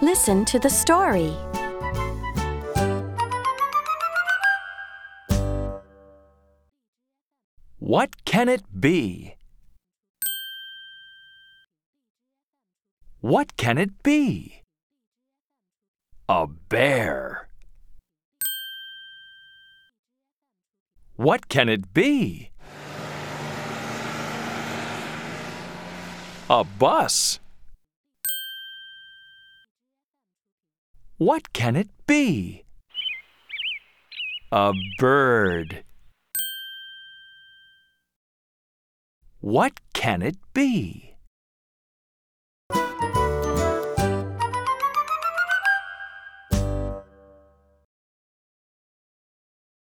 Listen to the story. What can it be? What can it be? A bear. What can it be? A bus. What can it be? A bird. What can it be?